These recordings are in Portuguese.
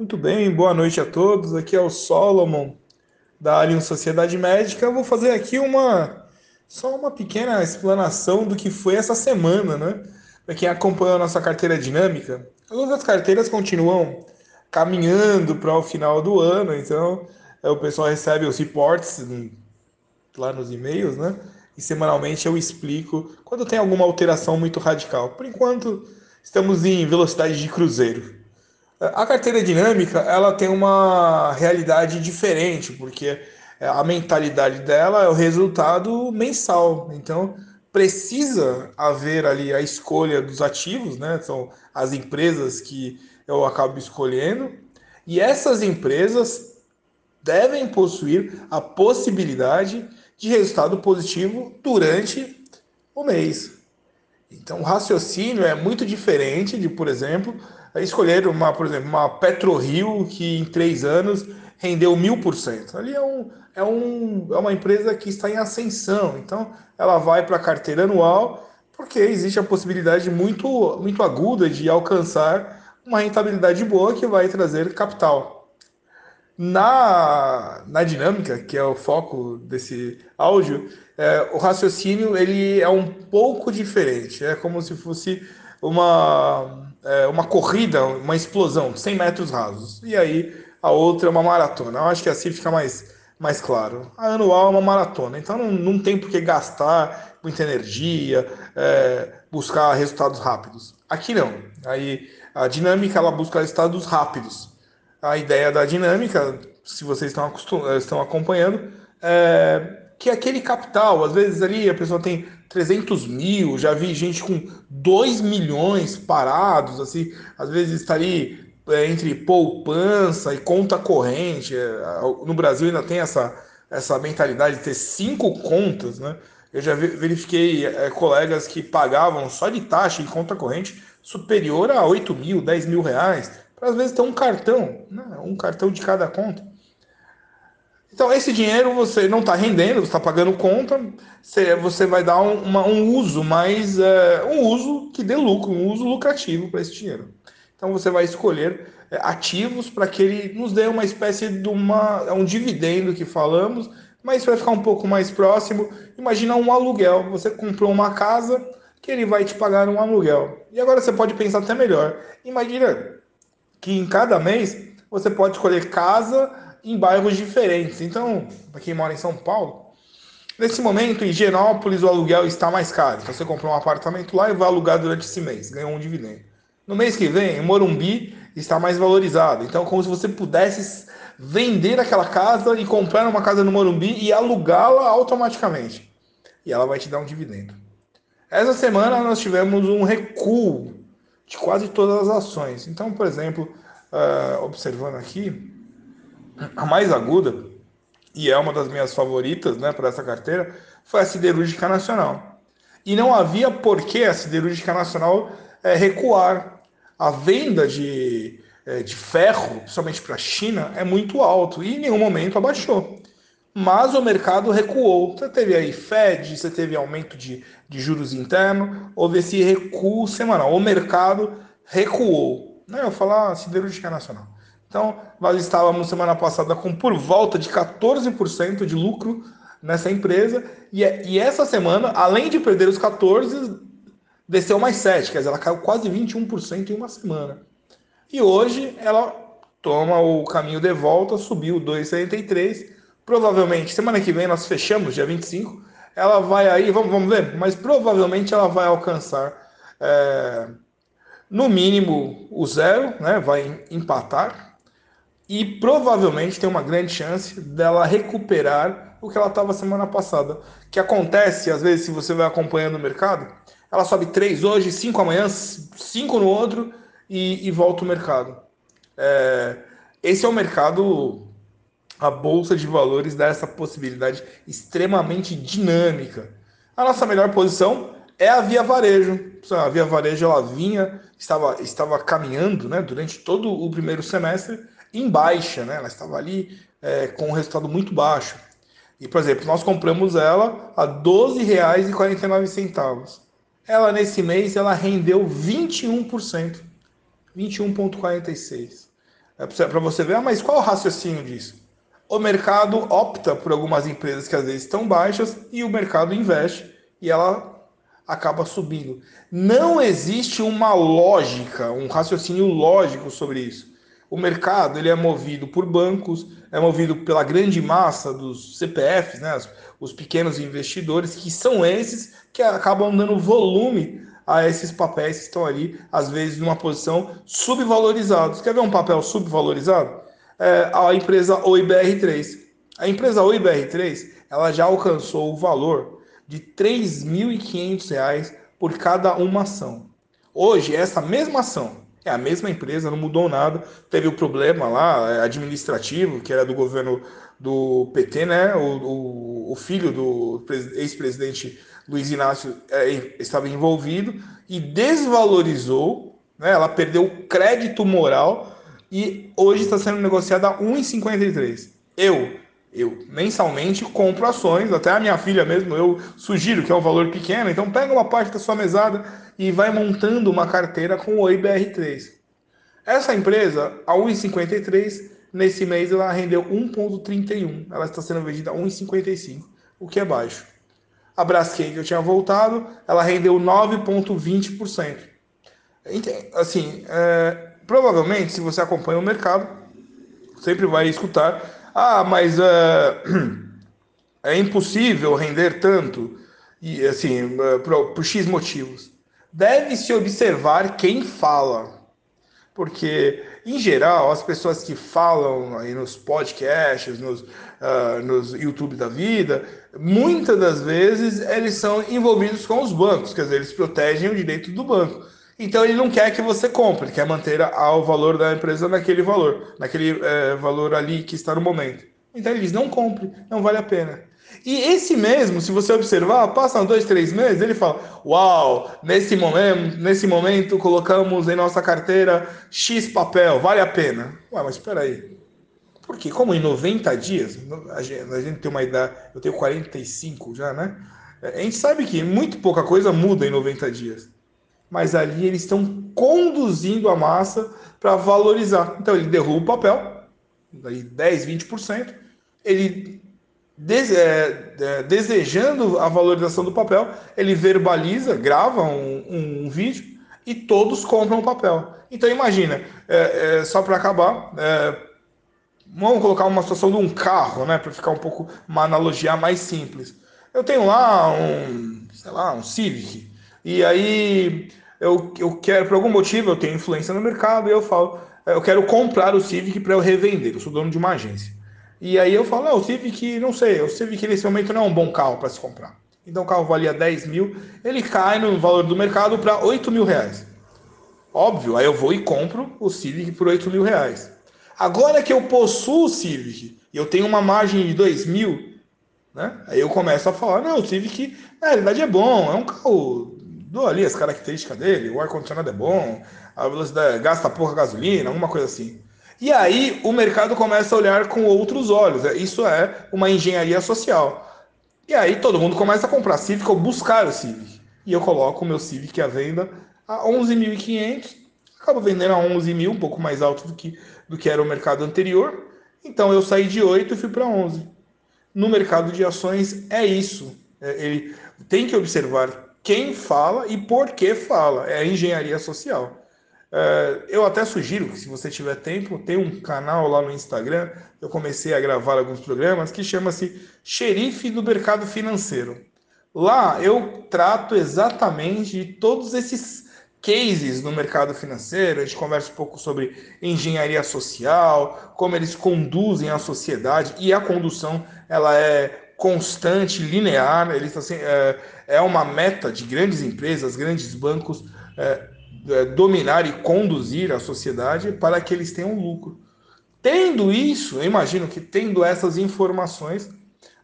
Muito bem, boa noite a todos. Aqui é o Solomon da Alien Sociedade Médica. Eu vou fazer aqui uma só uma pequena explanação do que foi essa semana, né? Para quem acompanhou a nossa carteira dinâmica, as outras carteiras continuam caminhando para o final do ano, então é, o pessoal recebe os reports lá nos e-mails, né? E semanalmente eu explico quando tem alguma alteração muito radical. Por enquanto, estamos em velocidade de cruzeiro. A carteira dinâmica, ela tem uma realidade diferente, porque a mentalidade dela é o resultado mensal. Então, precisa haver ali a escolha dos ativos, né? São as empresas que eu acabo escolhendo, e essas empresas devem possuir a possibilidade de resultado positivo durante o mês. Então, o raciocínio é muito diferente de, por exemplo, escolher uma, por exemplo, uma PetroRio que em três anos rendeu mil por cento. Ali é, um, é, um, é uma empresa que está em ascensão, então ela vai para a carteira anual porque existe a possibilidade muito, muito aguda de alcançar uma rentabilidade boa que vai trazer capital. Na, na dinâmica, que é o foco desse áudio, é, o raciocínio ele é um pouco diferente. É como se fosse uma, é, uma corrida, uma explosão, 100 metros rasos. E aí a outra é uma maratona. Eu acho que assim fica mais, mais claro. A anual é uma maratona, então não, não tem por que gastar muita energia, é, buscar resultados rápidos. Aqui não. Aí a dinâmica ela busca resultados rápidos. A ideia da dinâmica, se vocês estão, estão acompanhando, é que é aquele capital, às vezes ali a pessoa tem 300 mil, já vi gente com 2 milhões parados, assim, às vezes está ali é, entre poupança e conta corrente. É, no Brasil ainda tem essa, essa mentalidade de ter cinco contas, né? Eu já verifiquei é, colegas que pagavam só de taxa em conta corrente superior a 8 mil, 10 mil reais, para às vezes ter um cartão, né? um cartão de cada conta. Então, esse dinheiro você não está rendendo, você está pagando conta, você, vai dar um, uma, um uso mais. É, um uso que dê lucro, um uso lucrativo para esse dinheiro. Então você vai escolher é, ativos para que ele nos dê uma espécie de uma, um dividendo que falamos, mas vai ficar um pouco mais próximo. Imagina um aluguel. Você comprou uma casa que ele vai te pagar um aluguel. E agora você pode pensar até melhor. Imagina que em cada mês você pode escolher casa em bairros diferentes. Então, para quem mora em São Paulo, nesse momento em Genópolis o aluguel está mais caro. Então você comprou um apartamento lá e vai alugar durante esse mês, ganhou um dividendo. No mês que vem, Morumbi está mais valorizado. Então, como se você pudesse vender aquela casa e comprar uma casa no Morumbi e alugá-la automaticamente. E ela vai te dar um dividendo. Essa semana nós tivemos um recuo de quase todas as ações. Então, por exemplo, uh, observando aqui, a mais aguda, e é uma das minhas favoritas né, para essa carteira, foi a Siderúrgica Nacional. E não havia por que a Siderúrgica Nacional é, recuar a venda de, é, de ferro, principalmente para a China, é muito alto e em nenhum momento abaixou. Mas o mercado recuou. Você teve aí Fed, você teve aumento de, de juros interno, houve esse recuo semanal. O mercado recuou. Não, eu falar siderúrgica nacional. Então, nós estávamos semana passada com por volta de 14% de lucro nessa empresa, e, e essa semana, além de perder os 14%, desceu mais 7, quer dizer, ela caiu quase 21% em uma semana. E hoje ela toma o caminho de volta, subiu 2,73. Provavelmente, semana que vem nós fechamos, dia 25, ela vai aí, vamos, vamos ver, mas provavelmente ela vai alcançar é, no mínimo o zero, né? vai empatar, e provavelmente tem uma grande chance dela recuperar o que ela estava semana passada. Que acontece, às vezes, se você vai acompanhando o mercado, ela sobe 3 hoje, 5 amanhã, 5 no outro e, e volta o mercado. É, esse é o mercado, a bolsa de valores dá essa possibilidade extremamente dinâmica. A nossa melhor posição é a Via Varejo. A Via Varejo ela vinha, estava, estava caminhando né, durante todo o primeiro semestre em baixa, né? ela estava ali é, com um resultado muito baixo. E, por exemplo, nós compramos ela a R$ 12,49 ela nesse mês ela rendeu 21%, 21,46%. É para você ver, ah, mas qual o raciocínio disso? O mercado opta por algumas empresas que às vezes estão baixas e o mercado investe e ela acaba subindo. Não existe uma lógica, um raciocínio lógico sobre isso. O mercado ele é movido por bancos, é movido pela grande massa dos CPFs, né, os pequenos investidores, que são esses que acabam dando volume a esses papéis que estão ali, às vezes, numa posição subvalorizados. Quer ver um papel subvalorizado? É a empresa OIBR3. A empresa OIBR3 ela já alcançou o valor de R$ 3.500 por cada uma ação. Hoje, essa mesma ação é a mesma empresa, não mudou nada. Teve o problema lá é, administrativo, que era do governo do PT, né? O, o, o filho do ex-presidente Luiz Inácio é, estava envolvido e desvalorizou, né? Ela perdeu o crédito moral e hoje está sendo negociada a 1,53. Eu, eu mensalmente compro ações, até a minha filha mesmo, eu sugiro que é um valor pequeno, então pega uma parte da sua mesada e vai montando uma carteira com o IBR3. Essa empresa, a 1,53, nesse mês ela rendeu 1,31. Ela está sendo vendida a 1,55, o que é baixo. A Braskem, que eu tinha voltado, ela rendeu 9,20%. Assim, é, provavelmente, se você acompanha o mercado, sempre vai escutar: ah, mas é, é impossível render tanto, e assim, é, por, por X motivos. Deve-se observar quem fala, porque em geral as pessoas que falam aí nos podcasts, nos, uh, nos YouTube da vida, muitas das vezes eles são envolvidos com os bancos, quer dizer, eles protegem o direito do banco. Então ele não quer que você compre, ele quer manter o valor da empresa naquele valor, naquele é, valor ali que está no momento. Então ele diz, não compre, não vale a pena. E esse mesmo, se você observar, passam dois, três meses, ele fala: Uau, nesse momento, nesse momento colocamos em nossa carteira X papel, vale a pena. Ué, mas espera aí. Porque como em 90 dias, a gente, a gente tem uma idade, eu tenho 45 já, né? A gente sabe que muito pouca coisa muda em 90 dias. Mas ali eles estão conduzindo a massa para valorizar. Então ele derruba o papel, daí 10, 20%, ele É, é, desejando a valorização do papel, ele verbaliza, grava um, um vídeo e todos compram o papel. Então imagina, é, é só para acabar, é, vamos colocar uma situação de um carro, né, para ficar um pouco uma analogia mais simples. Eu tenho lá um, sei lá, um Civic e aí eu, eu quero por algum motivo eu tenho influência no mercado e eu falo, é, eu quero comprar o Civic para eu revender. Eu sou dono de uma agência. E aí eu falo, não, o Civic, não sei, o Civic nesse momento não é um bom carro para se comprar. Então o carro valia 10 mil, ele cai no valor do mercado para 8 mil reais. Óbvio, aí eu vou e compro o Civic por 8 mil reais. Agora que eu possuo o Civic e eu tenho uma margem de 2 mil, né? Aí eu começo a falar, não, o Civic na realidade é bom, é um carro, dou ali as características dele, o ar-condicionado é bom, a velocidade gasta pouca gasolina, alguma coisa assim. E aí o mercado começa a olhar com outros olhos. É, isso é uma engenharia social. E aí todo mundo começa a comprar Civic ou buscar o Civic. E eu coloco o meu Civic à venda a 11.500, acabo vendendo a 11 mil, um pouco mais alto do que, do que era o mercado anterior. Então eu saí de 8 e fui para 11. No mercado de ações é isso. É, ele tem que observar quem fala e por que fala. É a engenharia social. É, eu até sugiro que, se você tiver tempo, tem um canal lá no Instagram. Eu comecei a gravar alguns programas que chama-se Xerife do Mercado Financeiro. Lá eu trato exatamente de todos esses cases no mercado financeiro. A gente conversa um pouco sobre engenharia social, como eles conduzem a sociedade e a condução ela é constante, linear. Eles assim, é, é uma meta de grandes empresas, grandes bancos. É, é, dominar e conduzir a sociedade para que eles tenham lucro. Tendo isso, eu imagino que tendo essas informações,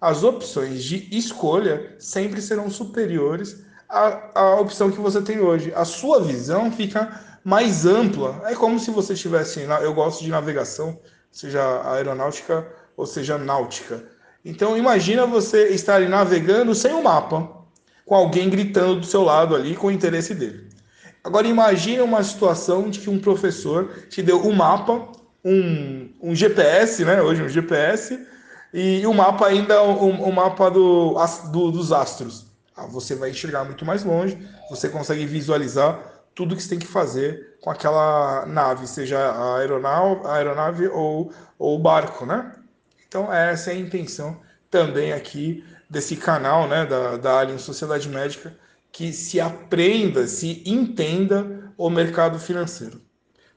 as opções de escolha sempre serão superiores à, à opção que você tem hoje. A sua visão fica mais ampla. É como se você tivesse. Eu gosto de navegação, seja aeronáutica ou seja náutica. Então imagina você estar navegando sem um mapa, com alguém gritando do seu lado ali com o interesse dele. Agora imagine uma situação de que um professor te deu um mapa um, um GPS, né? Hoje um GPS, e o mapa ainda o, o mapa do, do, dos astros. Ah, você vai enxergar muito mais longe, você consegue visualizar tudo que você tem que fazer com aquela nave, seja a aeronave, a aeronave ou, ou o barco, né? Então essa é a intenção também aqui desse canal, né, da, da Alien Sociedade Médica, que se aprenda, se entenda o mercado financeiro.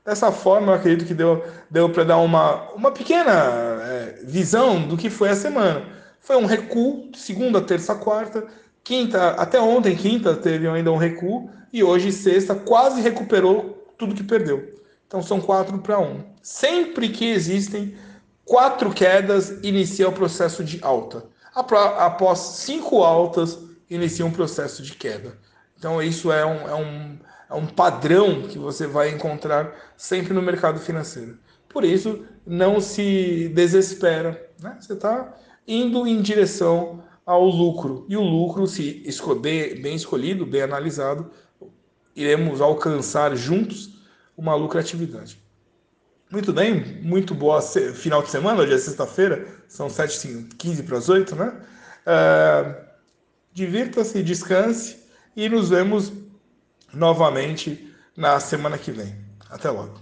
Dessa forma, eu acredito que deu, deu para dar uma, uma pequena é, visão do que foi a semana. Foi um recuo, segunda, terça, quarta, quinta, até ontem, quinta, teve ainda um recuo, e hoje, sexta, quase recuperou tudo que perdeu. Então são quatro para um. Sempre que existem quatro quedas, inicia o processo de alta. Após cinco altas, inicia um processo de queda. Então isso é um, é um é um padrão que você vai encontrar sempre no mercado financeiro. Por isso, não se desespera. Né? Você está indo em direção ao lucro. E o lucro, se escolher, bem escolhido, bem analisado, iremos alcançar juntos uma lucratividade. Muito bem, muito boa final de semana, hoje é sexta-feira, são 7h15 para as 8, né? Uh, Divirta-se, descanse e nos vemos novamente na semana que vem. Até logo.